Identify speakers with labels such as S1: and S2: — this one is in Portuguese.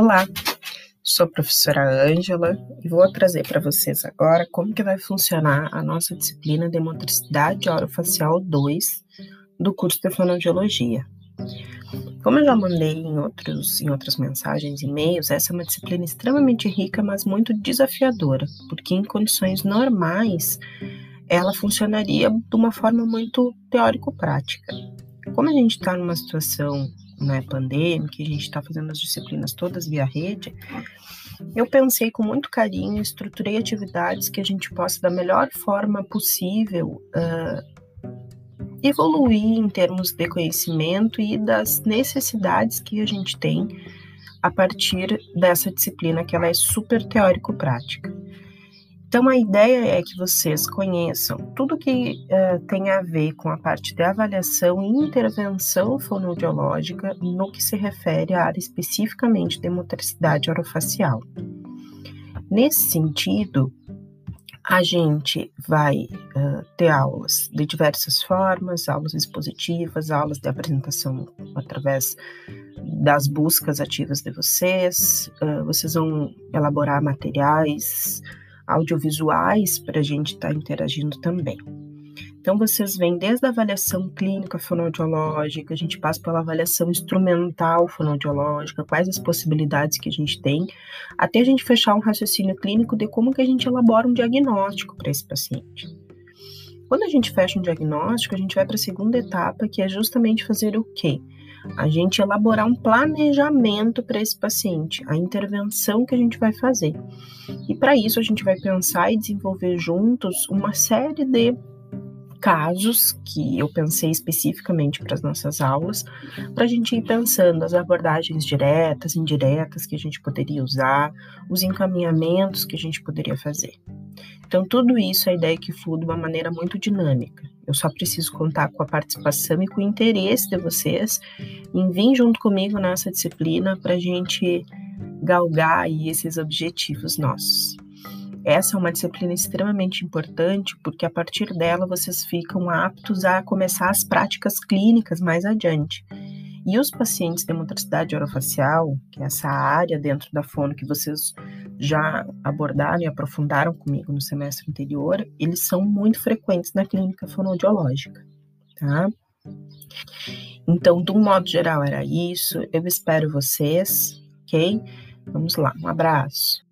S1: Olá, sou a professora Ângela e vou trazer para vocês agora como que vai funcionar a nossa disciplina de motricidade orofacial 2 do curso de fonoaudiologia. Como eu já mandei em, outros, em outras mensagens e e-mails, essa é uma disciplina extremamente rica, mas muito desafiadora, porque em condições normais ela funcionaria de uma forma muito teórico-prática. Como a gente está numa situação né, pandêmica, a gente está fazendo as disciplinas todas via rede, eu pensei com muito carinho, estruturei atividades que a gente possa, da melhor forma possível, uh, evoluir em termos de conhecimento e das necessidades que a gente tem a partir dessa disciplina que ela é super teórico-prática. Então, a ideia é que vocês conheçam tudo que uh, tem a ver com a parte de avaliação e intervenção fonoaudiológica no que se refere à área especificamente de motricidade orofacial. Nesse sentido, a gente vai uh, ter aulas de diversas formas, aulas expositivas, aulas de apresentação através das buscas ativas de vocês, uh, vocês vão elaborar materiais, audiovisuais para a gente estar tá interagindo também. Então, vocês vêm desde a avaliação clínica fonoaudiológica, a gente passa pela avaliação instrumental fonoaudiológica, quais as possibilidades que a gente tem, até a gente fechar um raciocínio clínico de como que a gente elabora um diagnóstico para esse paciente. Quando a gente fecha um diagnóstico, a gente vai para a segunda etapa, que é justamente fazer o quê? A gente elaborar um planejamento para esse paciente, a intervenção que a gente vai fazer. E para isso a gente vai pensar e desenvolver juntos uma série de casos que eu pensei especificamente para as nossas aulas, para a gente ir pensando as abordagens diretas, indiretas que a gente poderia usar, os encaminhamentos que a gente poderia fazer. Então, tudo isso a ideia é que flui de uma maneira muito dinâmica. Eu só preciso contar com a participação e com o interesse de vocês em vir junto comigo nessa disciplina para a gente galgar aí esses objetivos nossos. Essa é uma disciplina extremamente importante porque a partir dela vocês ficam aptos a começar as práticas clínicas mais adiante. E os pacientes de motricidade orofacial, que é essa área dentro da fono que vocês já abordaram e aprofundaram comigo no semestre anterior, eles são muito frequentes na clínica fonoaudiológica, tá? Então, de um modo geral, era isso. Eu espero vocês, ok? Vamos lá, um abraço.